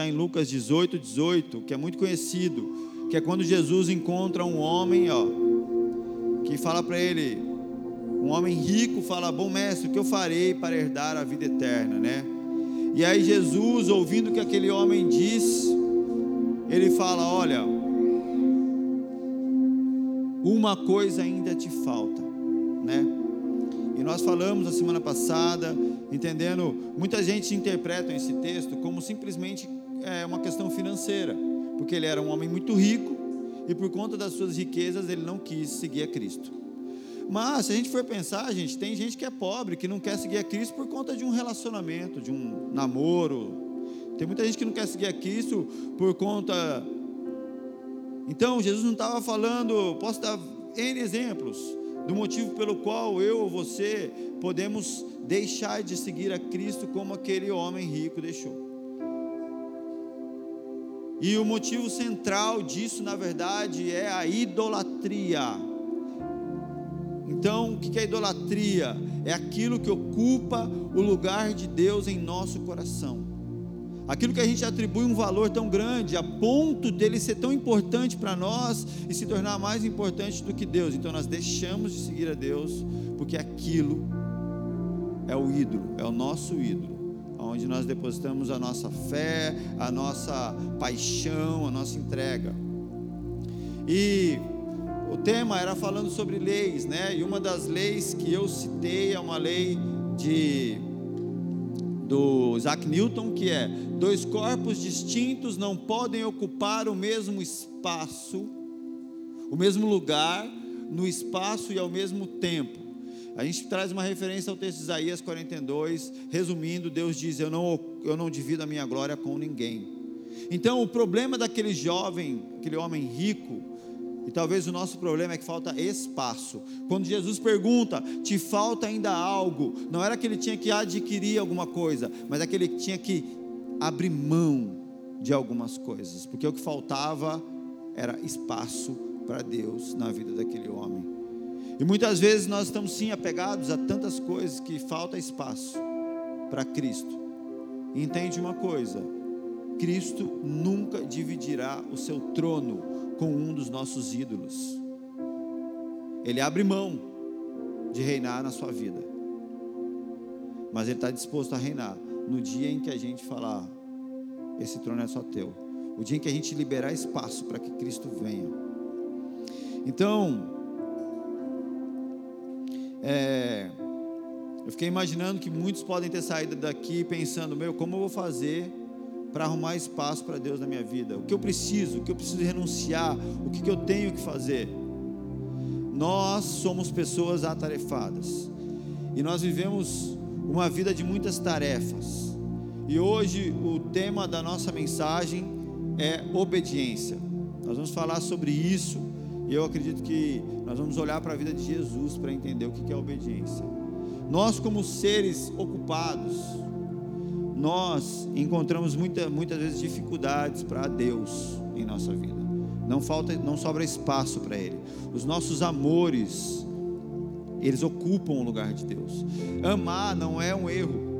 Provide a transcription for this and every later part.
está em Lucas 18, 18, que é muito conhecido, que é quando Jesus encontra um homem, ó, que fala para ele, um homem rico fala: Bom mestre, o que eu farei para herdar a vida eterna, né? E aí Jesus, ouvindo o que aquele homem diz, ele fala: Olha, uma coisa ainda te falta, né? E nós falamos a semana passada, entendendo, muita gente interpreta esse texto como simplesmente é, uma questão financeira, porque ele era um homem muito rico e por conta das suas riquezas ele não quis seguir a Cristo. Mas se a gente for pensar, gente, tem gente que é pobre, que não quer seguir a Cristo por conta de um relacionamento, de um namoro. Tem muita gente que não quer seguir a Cristo por conta. Então, Jesus não estava falando, posso dar N exemplos, do motivo pelo qual eu ou você podemos deixar de seguir a Cristo como aquele homem rico deixou. E o motivo central disso, na verdade, é a idolatria. Então, o que é idolatria? É aquilo que ocupa o lugar de Deus em nosso coração. Aquilo que a gente atribui um valor tão grande, a ponto dele ser tão importante para nós e se tornar mais importante do que Deus. Então, nós deixamos de seguir a Deus, porque aquilo é o ídolo, é o nosso ídolo onde nós depositamos a nossa fé, a nossa paixão, a nossa entrega. E o tema era falando sobre leis, né? E uma das leis que eu citei é uma lei de do Isaac Newton, que é: dois corpos distintos não podem ocupar o mesmo espaço, o mesmo lugar, no espaço e ao mesmo tempo. A gente traz uma referência ao texto de Isaías 42, resumindo, Deus diz: Eu não, eu não divido a minha glória com ninguém. Então, o problema daquele jovem, aquele homem rico, e talvez o nosso problema é que falta espaço. Quando Jesus pergunta, te falta ainda algo, não era que ele tinha que adquirir alguma coisa, mas é que ele tinha que abrir mão de algumas coisas, porque o que faltava era espaço para Deus na vida daquele homem. E muitas vezes nós estamos sim apegados a tantas coisas que falta espaço para Cristo. E entende uma coisa: Cristo nunca dividirá o seu trono com um dos nossos ídolos. Ele abre mão de reinar na sua vida, mas Ele está disposto a reinar no dia em que a gente falar: esse trono é só teu. O dia em que a gente liberar espaço para que Cristo venha. Então, é, eu fiquei imaginando que muitos podem ter saído daqui pensando: meu, como eu vou fazer para arrumar espaço para Deus na minha vida? O que eu preciso? O que eu preciso renunciar? O que, que eu tenho que fazer? Nós somos pessoas atarefadas e nós vivemos uma vida de muitas tarefas. E hoje o tema da nossa mensagem é obediência. Nós vamos falar sobre isso e eu acredito que nós vamos olhar para a vida de Jesus para entender o que é obediência. Nós, como seres ocupados, nós encontramos muita, muitas vezes dificuldades para Deus em nossa vida. Não falta, não sobra espaço para Ele. Os nossos amores, eles ocupam o lugar de Deus. Amar não é um erro.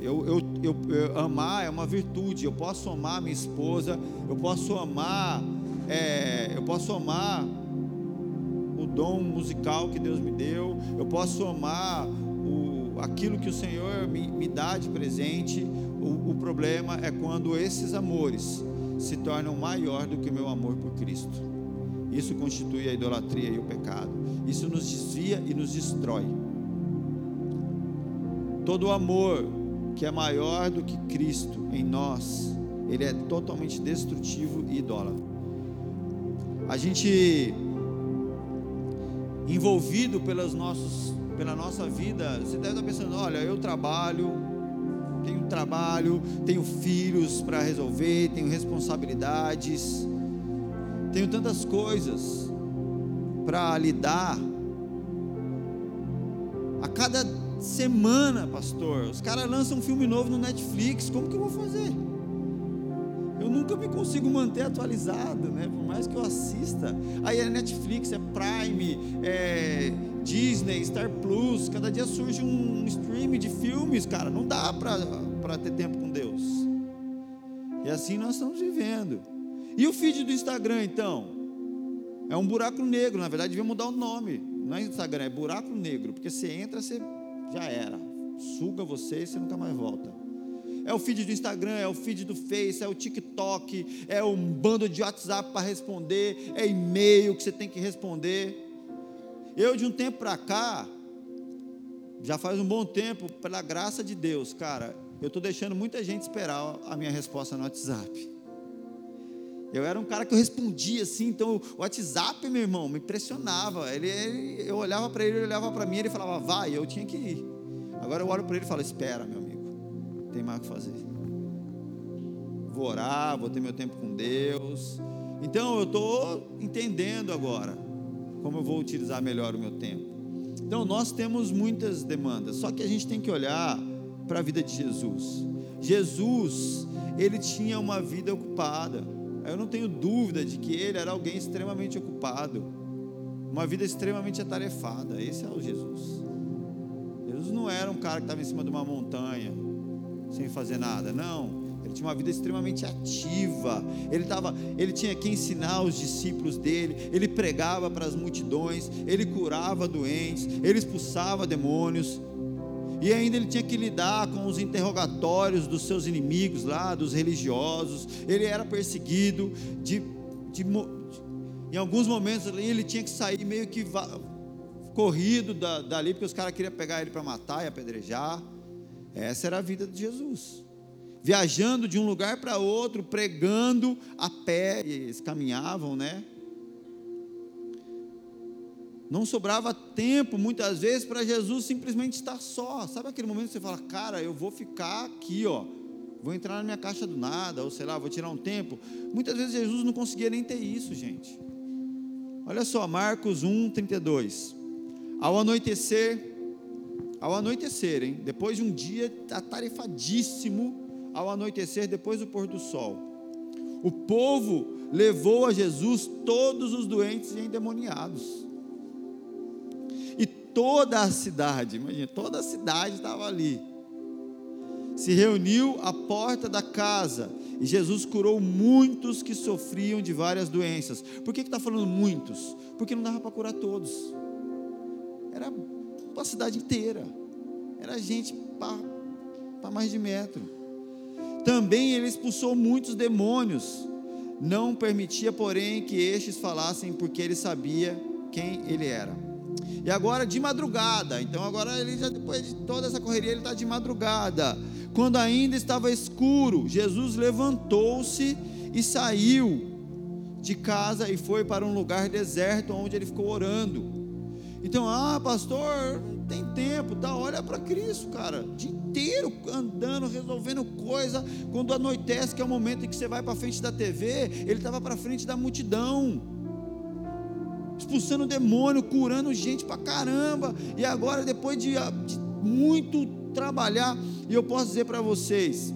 Eu, eu, eu, eu, amar é uma virtude. Eu posso amar minha esposa. Eu posso amar. É, eu posso amar o dom musical que Deus me deu. Eu posso amar aquilo que o Senhor me, me dá de presente, o, o problema é quando esses amores se tornam maior do que o meu amor por Cristo. Isso constitui a idolatria e o pecado. Isso nos desvia e nos destrói. Todo amor que é maior do que Cristo em nós, ele é totalmente destrutivo e idólatra. A gente envolvido pelos nossos pela nossa vida, você deve estar pensando: olha, eu trabalho, tenho trabalho, tenho filhos para resolver, tenho responsabilidades, tenho tantas coisas para lidar. A cada semana, pastor, os caras lançam um filme novo no Netflix, como que eu vou fazer? Eu nunca me consigo manter atualizado, né? Por mais que eu assista. Aí é Netflix, é Prime, é Disney, Star Plus, cada dia surge um stream de filmes, cara, não dá para ter tempo com Deus. E assim nós estamos vivendo. E o feed do Instagram, então? É um buraco negro, na verdade, devia mudar o nome. Não é Instagram, é buraco negro, porque você entra, você já era. Suga você e você nunca mais volta. É o feed do Instagram, é o feed do Face, é o TikTok, é um bando de WhatsApp para responder, é e-mail que você tem que responder. Eu, de um tempo para cá, já faz um bom tempo, pela graça de Deus, cara, eu estou deixando muita gente esperar a minha resposta no WhatsApp. Eu era um cara que eu respondia assim, então o WhatsApp, meu irmão, me impressionava. Ele, ele eu olhava para ele, ele olhava para mim, ele falava, vai, eu tinha que ir. Agora eu olho para ele e falo, espera, meu amigo, tem mais o que fazer. Vou orar, vou ter meu tempo com Deus. Então eu estou entendendo agora como eu vou utilizar melhor o meu tempo. Então nós temos muitas demandas, só que a gente tem que olhar para a vida de Jesus. Jesus, ele tinha uma vida ocupada. Eu não tenho dúvida de que ele era alguém extremamente ocupado, uma vida extremamente atarefada. Esse é o Jesus. Jesus não era um cara que estava em cima de uma montanha, sem fazer nada, não. Ele tinha uma vida extremamente ativa. Ele, tava, ele tinha que ensinar os discípulos dele. Ele pregava para as multidões. Ele curava doentes. Ele expulsava demônios. E ainda ele tinha que lidar com os interrogatórios dos seus inimigos lá, dos religiosos. Ele era perseguido. De, de, de em alguns momentos ele tinha que sair meio que corrido da, dali, porque os caras queriam pegar ele para matar e apedrejar. Essa era a vida de Jesus. Viajando de um lugar para outro, pregando a pé, eles caminhavam, né? Não sobrava tempo, muitas vezes, para Jesus simplesmente estar só. Sabe aquele momento que você fala, cara, eu vou ficar aqui, ó. Vou entrar na minha caixa do nada, ou sei lá, vou tirar um tempo. Muitas vezes Jesus não conseguia nem ter isso, gente. Olha só, Marcos 1, 32. Ao anoitecer, ao anoitecer, hein? Depois de um dia atarefadíssimo, ao anoitecer, depois do pôr do sol, o povo levou a Jesus todos os doentes e endemoniados toda a cidade, imagina, toda a cidade estava ali. Se reuniu à porta da casa e Jesus curou muitos que sofriam de várias doenças. Por que está falando muitos? Porque não dava para curar todos. Era a cidade inteira. Era gente para mais de metro. Também ele expulsou muitos demônios. Não permitia, porém, que estes falassem, porque ele sabia quem ele era. E agora de madrugada, então agora ele já depois de toda essa correria ele está de madrugada. Quando ainda estava escuro, Jesus levantou-se e saiu de casa e foi para um lugar deserto onde ele ficou orando. Então, ah, pastor, não tem tempo, tá? Olha para Cristo, cara, o dia inteiro andando, resolvendo coisa. Quando anoitece, que é o momento em que você vai para frente da TV, ele estava para frente da multidão expulsando demônio, curando gente pra caramba. E agora, depois de, de muito trabalhar, e eu posso dizer para vocês: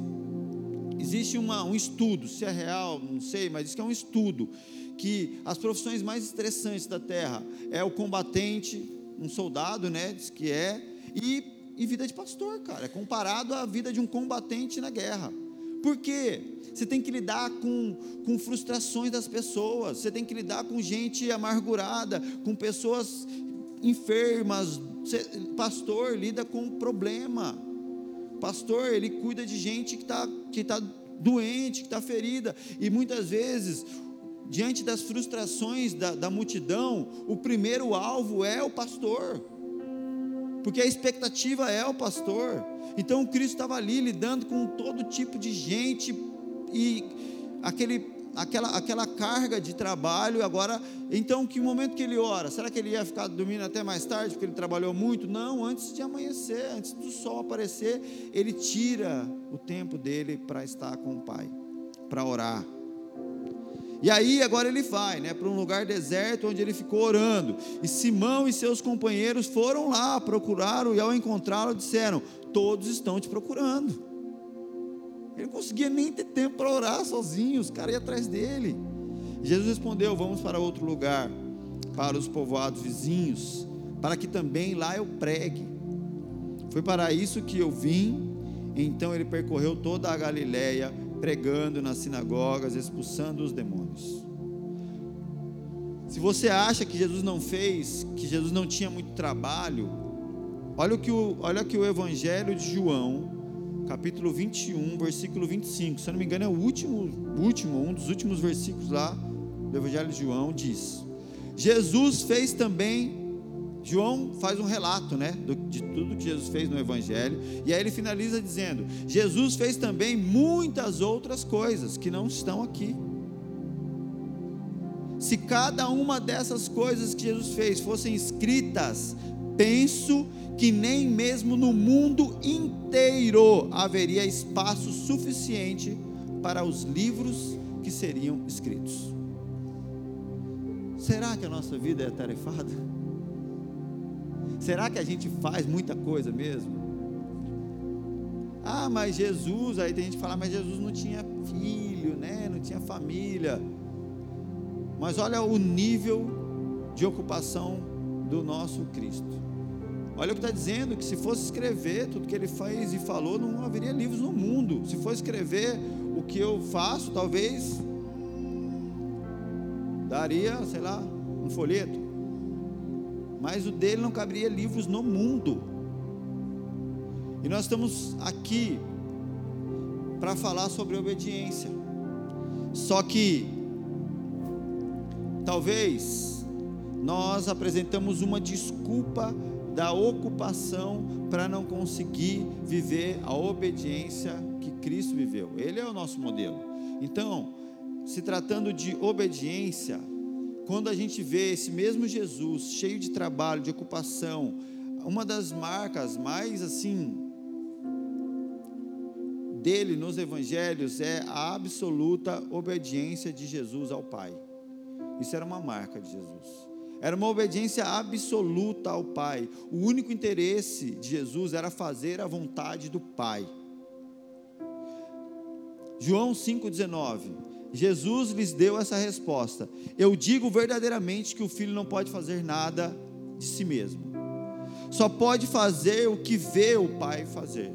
existe uma, um estudo, se é real, não sei, mas diz que é um estudo, que as profissões mais estressantes da terra é o combatente, um soldado, né? Diz que é, e, e vida de pastor, cara, é comparado à vida de um combatente na guerra. Por quê? Você tem que lidar com, com frustrações das pessoas, você tem que lidar com gente amargurada, com pessoas enfermas. pastor lida com problema. Pastor, ele cuida de gente que está que tá doente, que está ferida. E muitas vezes, diante das frustrações da, da multidão, o primeiro alvo é o pastor porque a expectativa é o pastor. Então Cristo estava ali lidando com todo tipo de gente e aquele, aquela, aquela carga de trabalho. Agora, então, que momento que ele ora? Será que ele ia ficar dormindo até mais tarde porque ele trabalhou muito? Não, antes de amanhecer, antes do sol aparecer, ele tira o tempo dele para estar com o Pai, para orar. E aí agora ele vai, né, para um lugar deserto onde ele ficou orando. E Simão e seus companheiros foram lá, procuraram e ao encontrá-lo disseram: "Todos estão te procurando". Ele não conseguia nem ter tempo para orar sozinho, os caras iam atrás dele. Jesus respondeu: "Vamos para outro lugar, para os povoados vizinhos, para que também lá eu pregue. Foi para isso que eu vim". Então ele percorreu toda a Galiléia pregando nas sinagogas, expulsando os demônios. Se você acha que Jesus não fez, que Jesus não tinha muito trabalho, olha o que o, olha que o Evangelho de João, capítulo 21, versículo 25, se eu não me engano é o último, último, um dos últimos versículos lá do Evangelho de João, diz: Jesus fez também João faz um relato, né, de tudo que Jesus fez no Evangelho, e aí ele finaliza dizendo: Jesus fez também muitas outras coisas que não estão aqui. Se cada uma dessas coisas que Jesus fez fossem escritas, penso que nem mesmo no mundo inteiro haveria espaço suficiente para os livros que seriam escritos. Será que a nossa vida é tarefada? Será que a gente faz muita coisa mesmo? Ah, mas Jesus, aí tem gente que fala, mas Jesus não tinha filho, né? Não tinha família. Mas olha o nível de ocupação do nosso Cristo. Olha o que está dizendo: que se fosse escrever tudo que ele fez e falou, não haveria livros no mundo. Se for escrever o que eu faço, talvez daria, sei lá, um folheto mas o dele não caberia livros no mundo. E nós estamos aqui para falar sobre obediência. Só que talvez nós apresentamos uma desculpa da ocupação para não conseguir viver a obediência que Cristo viveu. Ele é o nosso modelo. Então, se tratando de obediência, quando a gente vê esse mesmo Jesus cheio de trabalho, de ocupação, uma das marcas mais assim dele nos evangelhos é a absoluta obediência de Jesus ao Pai. Isso era uma marca de Jesus. Era uma obediência absoluta ao Pai. O único interesse de Jesus era fazer a vontade do Pai. João 5,19 Jesus lhes deu essa resposta: Eu digo verdadeiramente que o filho não pode fazer nada de si mesmo, só pode fazer o que vê o pai fazer,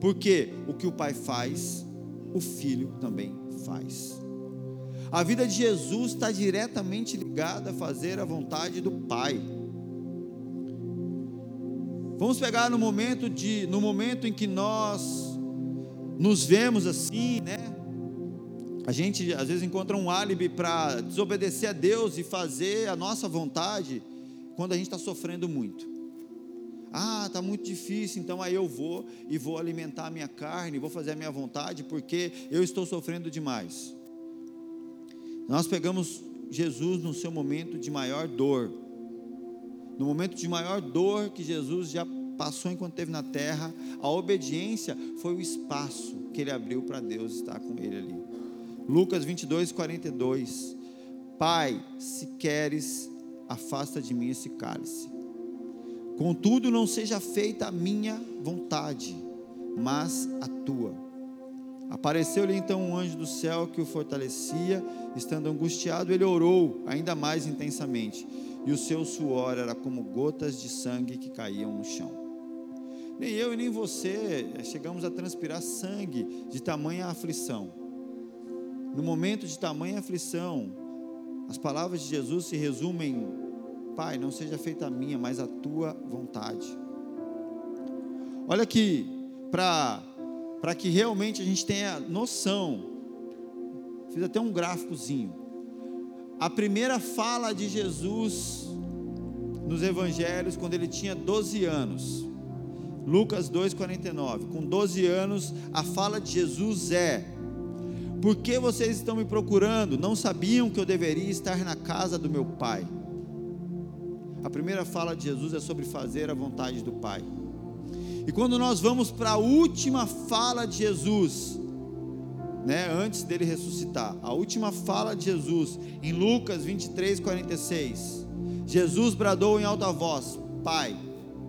porque o que o pai faz, o filho também faz. A vida de Jesus está diretamente ligada a fazer a vontade do Pai. Vamos pegar no momento de, no momento em que nós nos vemos assim, né? A gente às vezes encontra um álibi para desobedecer a Deus e fazer a nossa vontade quando a gente está sofrendo muito. Ah, está muito difícil, então aí eu vou e vou alimentar a minha carne, vou fazer a minha vontade porque eu estou sofrendo demais. Nós pegamos Jesus no seu momento de maior dor, no momento de maior dor que Jesus já passou enquanto esteve na terra, a obediência foi o espaço que ele abriu para Deus estar com ele ali. Lucas 22, 42. Pai, se queres, afasta de mim esse cálice. Contudo, não seja feita a minha vontade, mas a tua. Apareceu-lhe então um anjo do céu que o fortalecia, estando angustiado, ele orou ainda mais intensamente, e o seu suor era como gotas de sangue que caíam no chão. Nem eu e nem você eh, chegamos a transpirar sangue de tamanha aflição no momento de tamanha aflição, as palavras de Jesus se resumem: Pai, não seja feita a minha, mas a tua vontade. Olha aqui, para que realmente a gente tenha noção, fiz até um gráficozinho. A primeira fala de Jesus nos evangelhos, quando ele tinha 12 anos, Lucas 2,49. Com 12 anos, a fala de Jesus é: por que vocês estão me procurando? Não sabiam que eu deveria estar na casa do meu Pai. A primeira fala de Jesus é sobre fazer a vontade do Pai. E quando nós vamos para a última fala de Jesus, né, antes dele ressuscitar, a última fala de Jesus, em Lucas 23, 46, Jesus bradou em alta voz: Pai,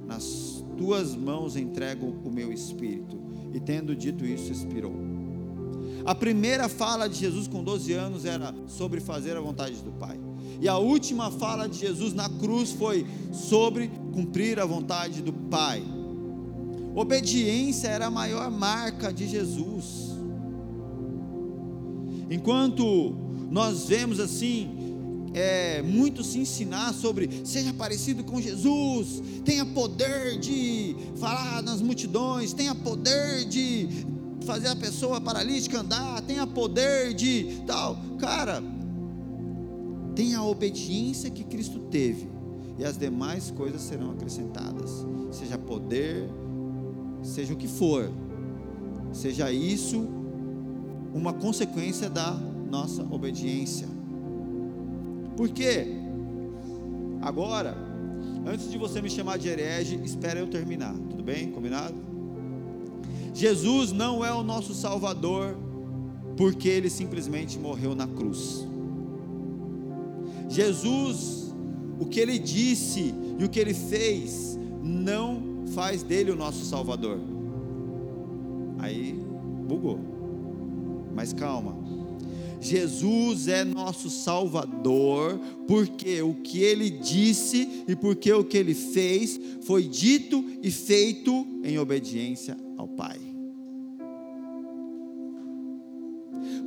nas tuas mãos entrego o meu espírito. E tendo dito isso, expirou. A primeira fala de Jesus com 12 anos era sobre fazer a vontade do Pai. E a última fala de Jesus na cruz foi sobre cumprir a vontade do Pai. Obediência era a maior marca de Jesus. Enquanto nós vemos assim, é, muito se ensinar sobre seja parecido com Jesus, tenha poder de falar nas multidões, tenha poder de fazer a pessoa paralítica andar, tenha poder de tal. Cara, tenha a obediência que Cristo teve, e as demais coisas serão acrescentadas, seja poder, seja o que for, seja isso uma consequência da nossa obediência. Por quê? Agora, antes de você me chamar de herege, espera eu terminar, tudo bem? Combinado? Jesus não é o nosso Salvador porque ele simplesmente morreu na cruz. Jesus, o que ele disse e o que ele fez, não faz dele o nosso Salvador. Aí bugou. Mas calma. Jesus é nosso Salvador, porque o que ele disse e porque o que ele fez foi dito e feito em obediência ao Pai.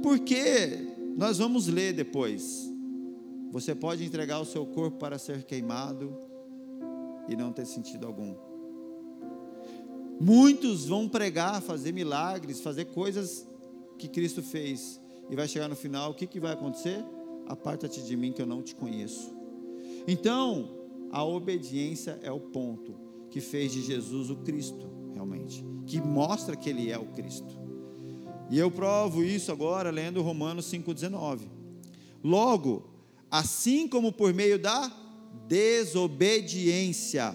Porque nós vamos ler depois. Você pode entregar o seu corpo para ser queimado e não ter sentido algum. Muitos vão pregar, fazer milagres, fazer coisas que Cristo fez e vai chegar no final, o que, que vai acontecer? Aparta-te de mim que eu não te conheço. Então, a obediência é o ponto que fez de Jesus o Cristo, realmente, que mostra que ele é o Cristo. E eu provo isso agora lendo Romanos 5,19. Logo, assim como por meio da desobediência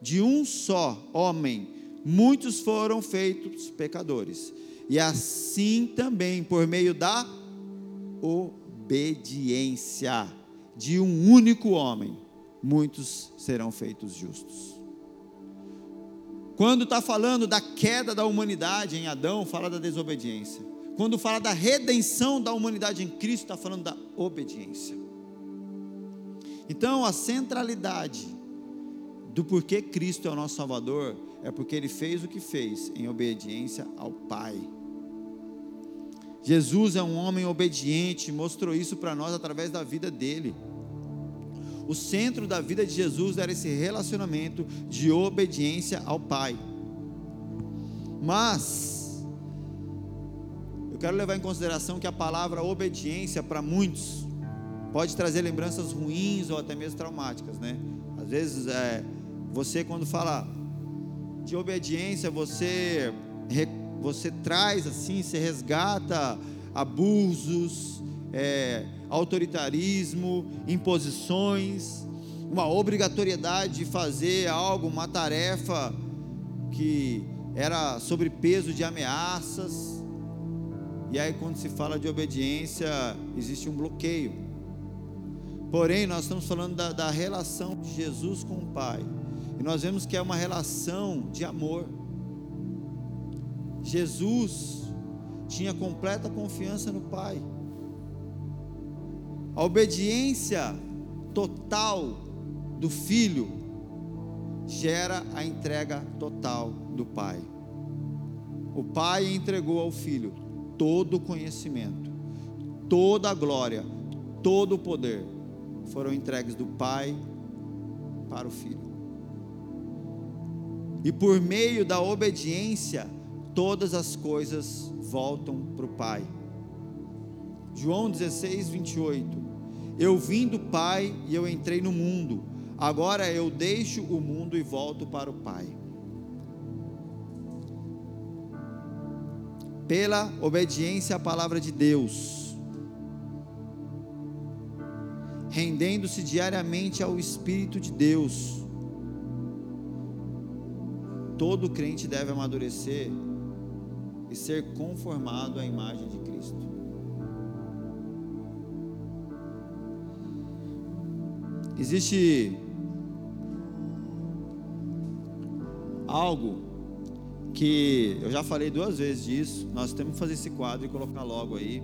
de um só homem, muitos foram feitos pecadores e assim também por meio da obediência de um único homem, muitos serão feitos justos. Quando está falando da queda da humanidade em Adão, fala da desobediência. Quando fala da redenção da humanidade em Cristo, está falando da obediência. Então, a centralidade do porquê Cristo é o nosso Salvador é porque ele fez o que fez em obediência ao Pai. Jesus é um homem obediente, mostrou isso para nós através da vida dele. O centro da vida de Jesus era esse relacionamento de obediência ao Pai. Mas, eu quero levar em consideração que a palavra obediência, para muitos, pode trazer lembranças ruins ou até mesmo traumáticas, né? Às vezes, é, você, quando fala de obediência, você você traz assim, você resgata abusos, é, autoritarismo, imposições, uma obrigatoriedade de fazer algo, uma tarefa que era sobre peso de ameaças. E aí, quando se fala de obediência, existe um bloqueio. Porém, nós estamos falando da, da relação de Jesus com o Pai. E nós vemos que é uma relação de amor. Jesus tinha completa confiança no Pai. A obediência total do filho gera a entrega total do Pai. O Pai entregou ao filho todo o conhecimento, toda a glória, todo o poder foram entregues do Pai para o filho. E por meio da obediência, todas as coisas voltam para o Pai. João 16, 28. Eu vim do Pai e eu entrei no mundo, agora eu deixo o mundo e volto para o Pai. Pela obediência à palavra de Deus, rendendo-se diariamente ao Espírito de Deus, todo crente deve amadurecer e ser conformado à imagem de Cristo. Existe algo que eu já falei duas vezes disso, nós temos que fazer esse quadro e colocar logo aí,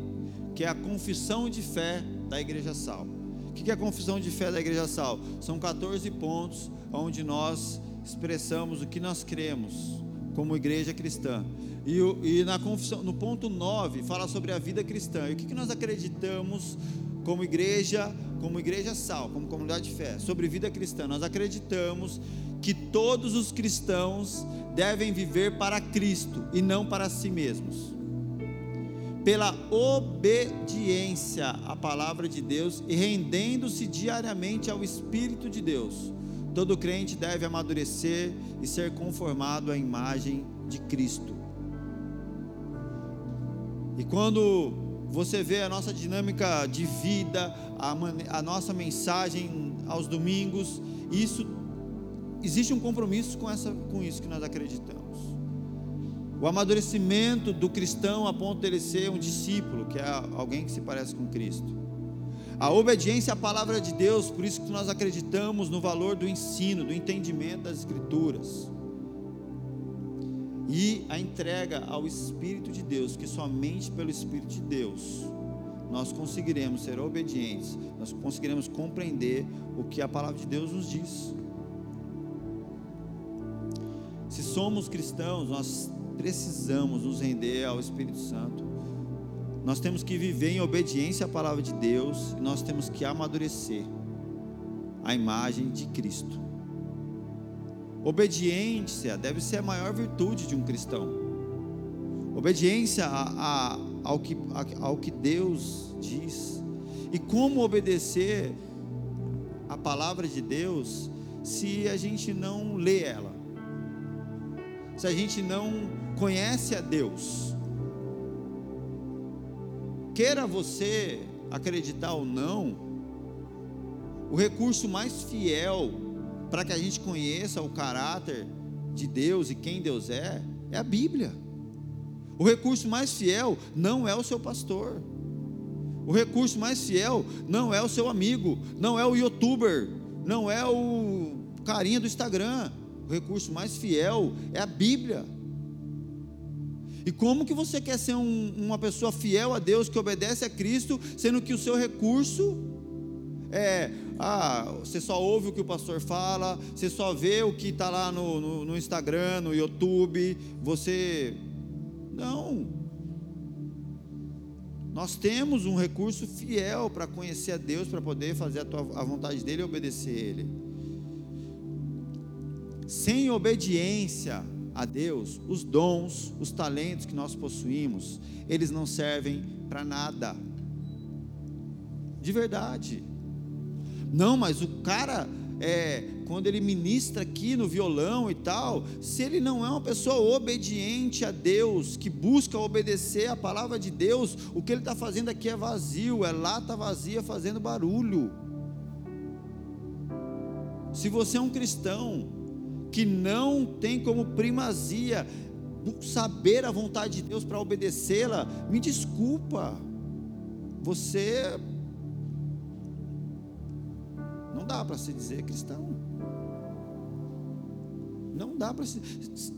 que é a confissão de fé da Igreja Sal. O que é a confissão de fé da Igreja Sal? São 14 pontos onde nós expressamos o que nós cremos, como igreja cristã. E, e na confissão, no ponto 9, fala sobre a vida cristã. E o que, que nós acreditamos como igreja, como igreja sal, como comunidade de fé, sobre vida cristã? Nós acreditamos que todos os cristãos devem viver para Cristo e não para si mesmos. Pela obediência à palavra de Deus e rendendo-se diariamente ao Espírito de Deus. Todo crente deve amadurecer e ser conformado à imagem de Cristo. E quando você vê a nossa dinâmica de vida, a, a nossa mensagem aos domingos, isso existe um compromisso com, essa, com isso que nós acreditamos. O amadurecimento do cristão a ponto de ele ser um discípulo, que é alguém que se parece com Cristo. A obediência à palavra de Deus, por isso que nós acreditamos no valor do ensino, do entendimento das Escrituras. E a entrega ao Espírito de Deus, que somente pelo Espírito de Deus nós conseguiremos ser obedientes, nós conseguiremos compreender o que a palavra de Deus nos diz. Se somos cristãos, nós precisamos nos render ao Espírito Santo. Nós temos que viver em obediência à palavra de Deus e nós temos que amadurecer a imagem de Cristo. Obediência deve ser a maior virtude de um cristão. Obediência a, a, ao, que, a, ao que Deus diz. E como obedecer a palavra de Deus se a gente não lê ela? se a gente não conhece a Deus. Queira você acreditar ou não, o recurso mais fiel para que a gente conheça o caráter de Deus e quem Deus é, é a Bíblia. O recurso mais fiel não é o seu pastor. O recurso mais fiel não é o seu amigo, não é o youtuber, não é o carinha do Instagram o recurso mais fiel é a Bíblia. E como que você quer ser um, uma pessoa fiel a Deus, que obedece a Cristo, sendo que o seu recurso é, ah, você só ouve o que o pastor fala, você só vê o que está lá no, no, no Instagram, no YouTube, você. Não. Nós temos um recurso fiel para conhecer a Deus, para poder fazer a, tua, a vontade dEle e obedecer a Ele. Sem obediência a Deus, os dons, os talentos que nós possuímos, eles não servem para nada. De verdade. Não, mas o cara, é, quando ele ministra aqui no violão e tal, se ele não é uma pessoa obediente a Deus, que busca obedecer a palavra de Deus, o que ele está fazendo aqui é vazio, é lata vazia fazendo barulho. Se você é um cristão, que não tem como primazia saber a vontade de Deus para obedecê-la, me desculpa, você não dá para se dizer cristão. Não dá para se.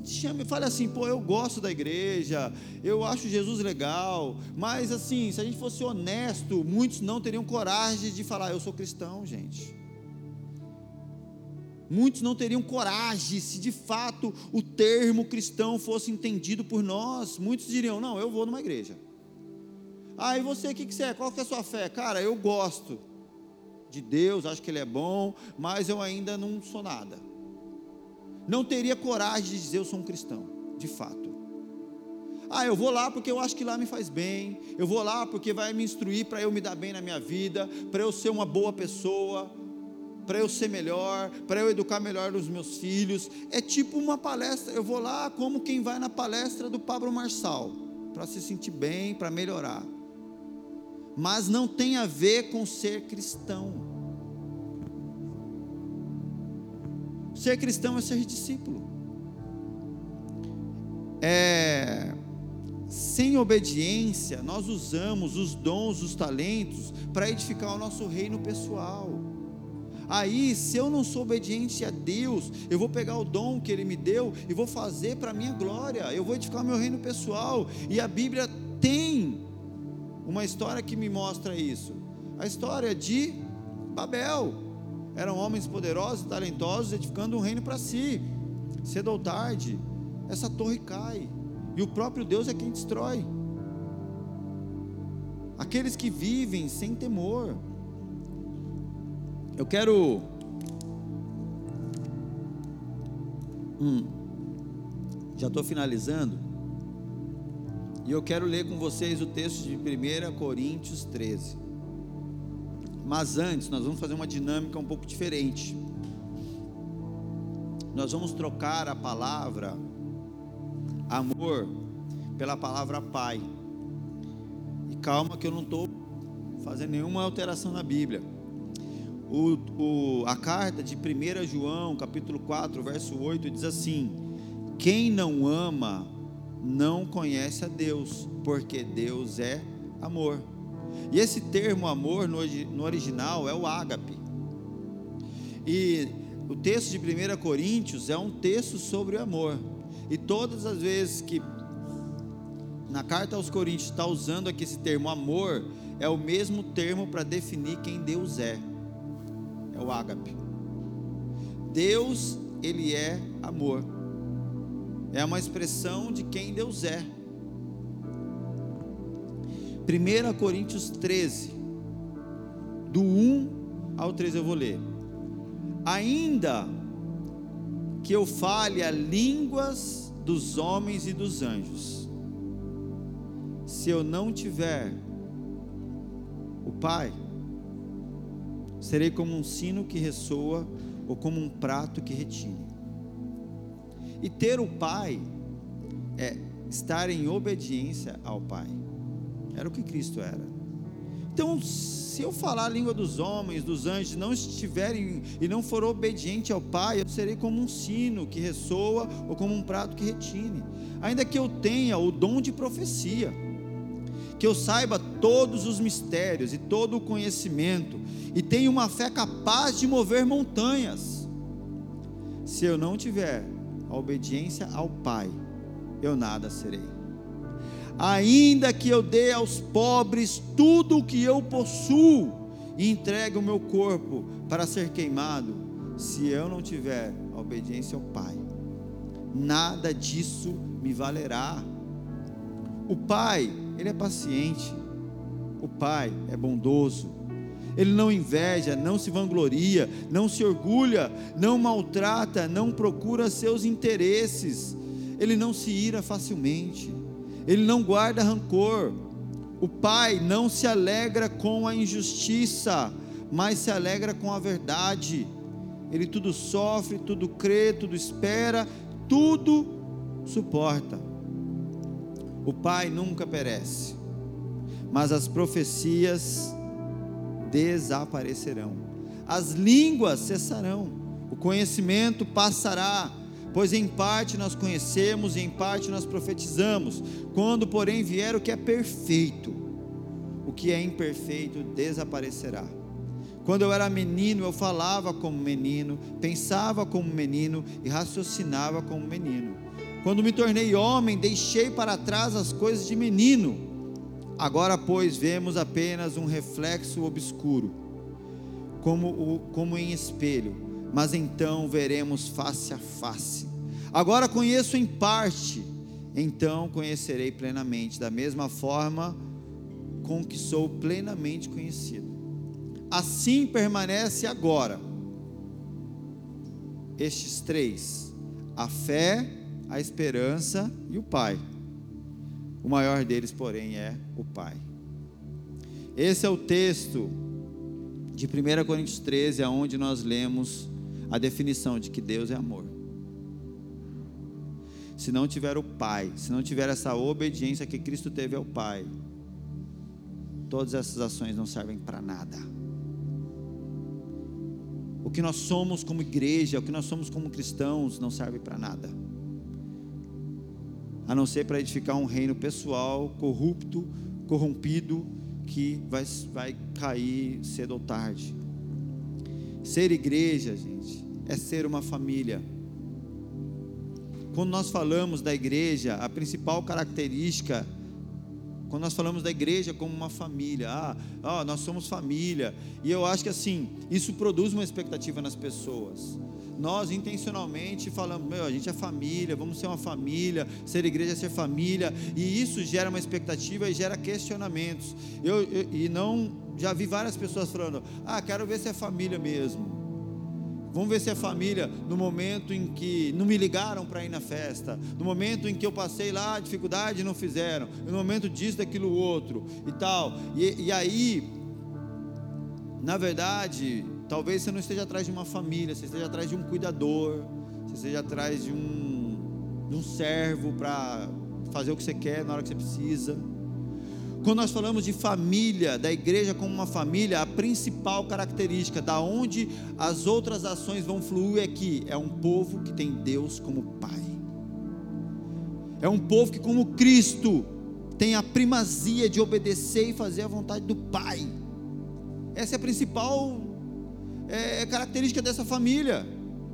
Chame, fale assim, pô, eu gosto da igreja, eu acho Jesus legal, mas assim, se a gente fosse honesto, muitos não teriam coragem de falar, eu sou cristão, gente. Muitos não teriam coragem se de fato o termo cristão fosse entendido por nós. Muitos diriam: Não, eu vou numa igreja. Ah, e você, o que, que você é? Qual que é a sua fé? Cara, eu gosto de Deus, acho que Ele é bom, mas eu ainda não sou nada. Não teria coragem de dizer eu sou um cristão, de fato. Ah, eu vou lá porque eu acho que lá me faz bem. Eu vou lá porque vai me instruir para eu me dar bem na minha vida, para eu ser uma boa pessoa para eu ser melhor, para eu educar melhor os meus filhos. É tipo uma palestra. Eu vou lá como quem vai na palestra do Pablo Marçal, para se sentir bem, para melhorar. Mas não tem a ver com ser cristão. Ser cristão é ser discípulo. É, sem obediência, nós usamos os dons, os talentos para edificar o nosso reino pessoal. Aí, se eu não sou obediente a Deus, eu vou pegar o dom que Ele me deu e vou fazer para a minha glória, eu vou edificar o meu reino pessoal. E a Bíblia tem uma história que me mostra isso. A história de Babel. Eram homens poderosos, talentosos, edificando um reino para si. Cedo ou tarde, essa torre cai. E o próprio Deus é quem destrói. Aqueles que vivem sem temor. Eu quero. Hum, já estou finalizando. E eu quero ler com vocês o texto de 1 Coríntios 13. Mas antes, nós vamos fazer uma dinâmica um pouco diferente. Nós vamos trocar a palavra amor pela palavra pai. E calma que eu não estou fazendo nenhuma alteração na Bíblia. O, o, a carta de 1 João, capítulo 4, verso 8, diz assim: Quem não ama não conhece a Deus, porque Deus é amor. E esse termo amor no, no original é o ágape. E o texto de 1 Coríntios é um texto sobre o amor. E todas as vezes que na carta aos Coríntios está usando aqui esse termo amor, é o mesmo termo para definir quem Deus é. O ágape. Deus, ele é amor. É uma expressão de quem Deus é. 1 Coríntios 13, do 1 ao 13 eu vou ler. Ainda que eu fale a línguas dos homens e dos anjos, se eu não tiver o Pai, serei como um sino que ressoa ou como um prato que retine. E ter o Pai é estar em obediência ao Pai. Era o que Cristo era. Então, se eu falar a língua dos homens, dos anjos, não estiverem e não for obediente ao Pai, eu serei como um sino que ressoa ou como um prato que retine. Ainda que eu tenha o dom de profecia, que eu saiba todos os mistérios e todo o conhecimento, e tenha uma fé capaz de mover montanhas, se eu não tiver a obediência ao Pai, eu nada serei ainda que eu dê aos pobres tudo o que eu possuo e entregue o meu corpo para ser queimado, se eu não tiver a obediência ao Pai, nada disso me valerá. O Pai, Ele é paciente, o Pai é bondoso, Ele não inveja, não se vangloria, não se orgulha, não maltrata, não procura seus interesses, Ele não se ira facilmente ele não guarda rancor. O pai não se alegra com a injustiça, mas se alegra com a verdade. Ele tudo sofre, tudo crê, tudo espera, tudo suporta. O pai nunca perece, mas as profecias desaparecerão, as línguas cessarão, o conhecimento passará Pois em parte nós conhecemos e em parte nós profetizamos. Quando, porém, vier o que é perfeito, o que é imperfeito desaparecerá. Quando eu era menino, eu falava como menino, pensava como menino e raciocinava como menino. Quando me tornei homem, deixei para trás as coisas de menino. Agora, pois, vemos apenas um reflexo obscuro, como, como em espelho mas então veremos face a face. Agora conheço em parte, então conhecerei plenamente, da mesma forma com que sou plenamente conhecido. Assim permanece agora estes três: a fé, a esperança e o Pai. O maior deles, porém, é o Pai. Esse é o texto de 1 Coríntios 13, aonde nós lemos a definição de que Deus é amor. Se não tiver o Pai, se não tiver essa obediência que Cristo teve ao Pai, todas essas ações não servem para nada. O que nós somos como igreja, o que nós somos como cristãos, não serve para nada. A não ser para edificar um reino pessoal, corrupto, corrompido, que vai, vai cair cedo ou tarde. Ser igreja, gente, é ser uma família. Quando nós falamos da igreja, a principal característica, quando nós falamos da igreja como uma família, ah, ah, nós somos família, e eu acho que assim, isso produz uma expectativa nas pessoas. Nós intencionalmente falamos, meu, a gente é família, vamos ser uma família, ser igreja é ser família, e isso gera uma expectativa e gera questionamentos. Eu, eu e não já vi várias pessoas falando: "Ah, quero ver se é família mesmo". Vamos ver se é família no momento em que não me ligaram para ir na festa, no momento em que eu passei lá dificuldade não fizeram, no momento disso, daquilo outro e tal. E, e aí, na verdade, talvez você não esteja atrás de uma família, você esteja atrás de um cuidador, você esteja atrás de um, de um servo para fazer o que você quer na hora que você precisa. Quando nós falamos de família, da igreja como uma família, a principal característica da onde as outras ações vão fluir é que é um povo que tem Deus como Pai. É um povo que, como Cristo, tem a primazia de obedecer e fazer a vontade do Pai. Essa é a principal é, característica dessa família,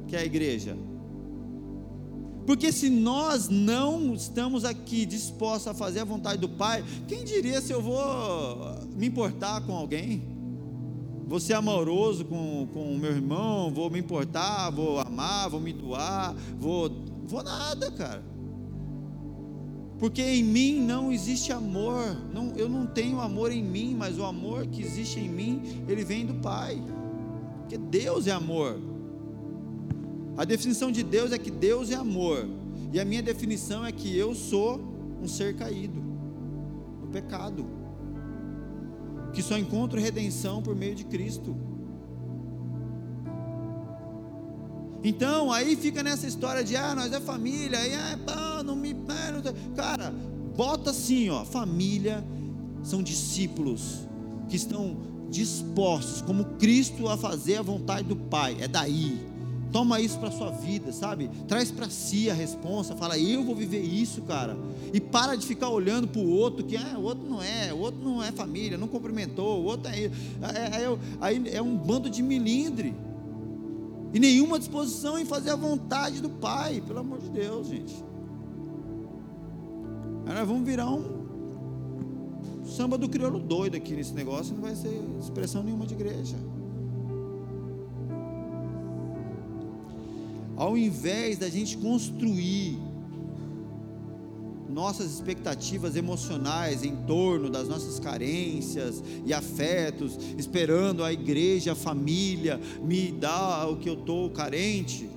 que é a igreja. Porque se nós não estamos aqui dispostos a fazer a vontade do Pai, quem diria se eu vou me importar com alguém? Vou ser amoroso com, com o meu irmão, vou me importar, vou amar, vou me doar, vou. Vou nada, cara. Porque em mim não existe amor. Não, eu não tenho amor em mim, mas o amor que existe em mim, ele vem do Pai. Porque Deus é amor. A definição de Deus é que Deus é amor. E a minha definição é que eu sou um ser caído no pecado. Que só encontro redenção por meio de Cristo. Então, aí fica nessa história de ah, nós é família, aí ah, não me, cara, bota assim, ó, família são discípulos que estão dispostos como Cristo a fazer a vontade do Pai. É daí. Toma isso para sua vida, sabe? Traz para si a responsa, fala, eu vou viver isso, cara. E para de ficar olhando para o outro, que ah, o outro não é, o outro não é família, não cumprimentou, o outro é, é, é, aí é um bando de milindre. E nenhuma disposição em fazer a vontade do Pai, pelo amor de Deus, gente. Aí nós vamos virar um samba do crioulo doido aqui nesse negócio, não vai ser expressão nenhuma de igreja. ao invés da gente construir nossas expectativas emocionais em torno das nossas carências e afetos, esperando a igreja, a família me dar o que eu estou carente.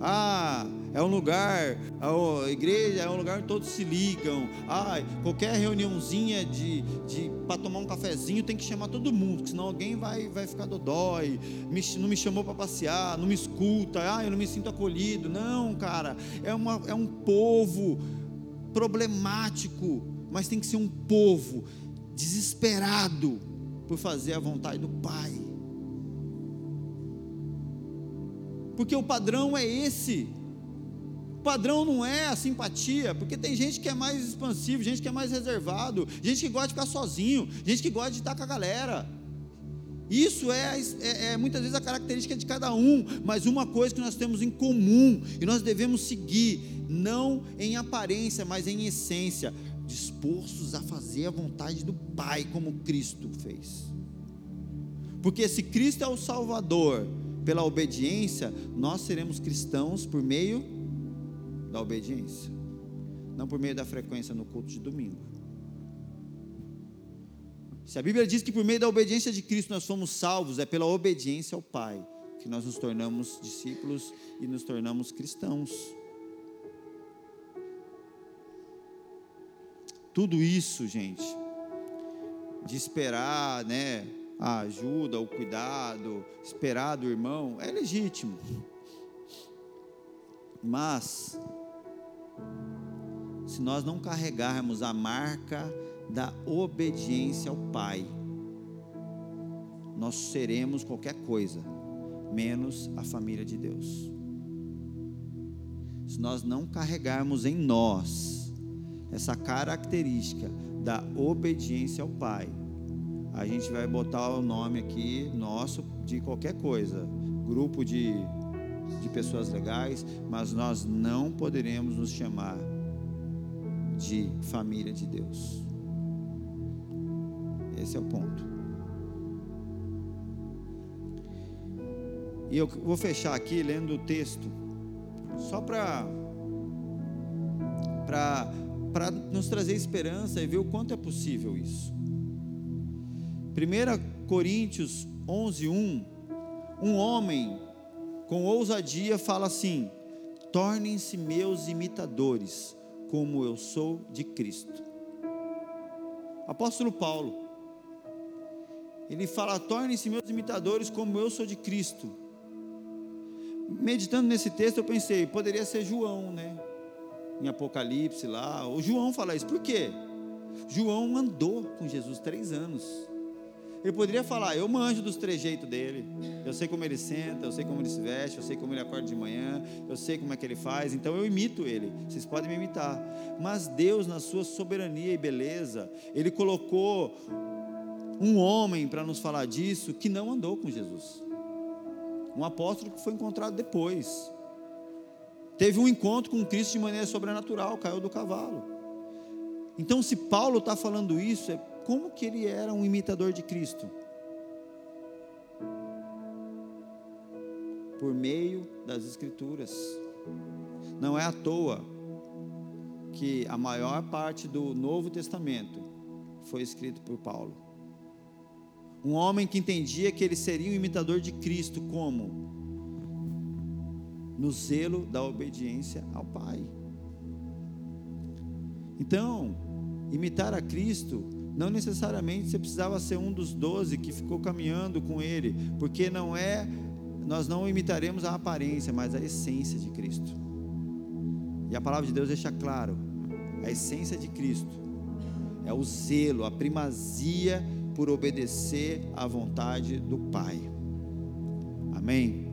Ah, é um lugar, a igreja é um lugar onde todos se ligam. Ai, qualquer reuniãozinha de, de para tomar um cafezinho tem que chamar todo mundo, senão alguém vai, vai ficar dodói. Me, não me chamou para passear, não me escuta, ah, eu não me sinto acolhido. Não, cara, é, uma, é um povo problemático, mas tem que ser um povo desesperado por fazer a vontade do Pai. Porque o padrão é esse padrão não é a simpatia, porque tem gente que é mais expansivo, gente que é mais reservado, gente que gosta de ficar sozinho, gente que gosta de estar com a galera. Isso é, é, é, muitas vezes a característica de cada um, mas uma coisa que nós temos em comum e nós devemos seguir, não em aparência, mas em essência, dispostos a fazer a vontade do Pai, como Cristo fez. Porque se Cristo é o Salvador pela obediência, nós seremos cristãos por meio da obediência, não por meio da frequência no culto de domingo. Se a Bíblia diz que por meio da obediência de Cristo nós somos salvos, é pela obediência ao Pai que nós nos tornamos discípulos e nos tornamos cristãos. Tudo isso, gente, de esperar, né, a ajuda, o cuidado, esperar do irmão, é legítimo. Mas se nós não carregarmos a marca da obediência ao Pai, nós seremos qualquer coisa, menos a família de Deus. Se nós não carregarmos em nós essa característica da obediência ao Pai, a gente vai botar o nome aqui nosso de qualquer coisa, grupo de, de pessoas legais, mas nós não poderemos nos chamar de família de Deus. Esse é o ponto. E eu vou fechar aqui lendo o texto, só para para nos trazer esperança e ver o quanto é possível isso. 1 Coríntios 11, 1, um homem com ousadia fala assim: tornem-se meus imitadores, como eu sou de Cristo. Apóstolo Paulo, ele fala: tornem-se meus imitadores, como eu sou de Cristo. Meditando nesse texto, eu pensei, poderia ser João, né? Em Apocalipse lá, o João fala isso, por quê? João andou com Jesus três anos. Ele poderia falar: Eu manjo dos trejeitos dele. Eu sei como ele senta, eu sei como ele se veste, eu sei como ele acorda de manhã, eu sei como é que ele faz, então eu imito ele. Vocês podem me imitar. Mas Deus, na sua soberania e beleza, ele colocou um homem para nos falar disso que não andou com Jesus. Um apóstolo que foi encontrado depois. Teve um encontro com Cristo de maneira sobrenatural, caiu do cavalo. Então, se Paulo está falando isso, é como que ele era um imitador de Cristo? Por meio das Escrituras. Não é à toa que a maior parte do Novo Testamento foi escrito por Paulo. Um homem que entendia que ele seria um imitador de Cristo, como? No zelo da obediência ao Pai. Então, imitar a Cristo não necessariamente você precisava ser um dos doze que ficou caminhando com ele, porque não é, nós não imitaremos a aparência, mas a essência de Cristo. E a palavra de Deus deixa claro: a essência de Cristo é o zelo, a primazia por obedecer à vontade do Pai. Amém?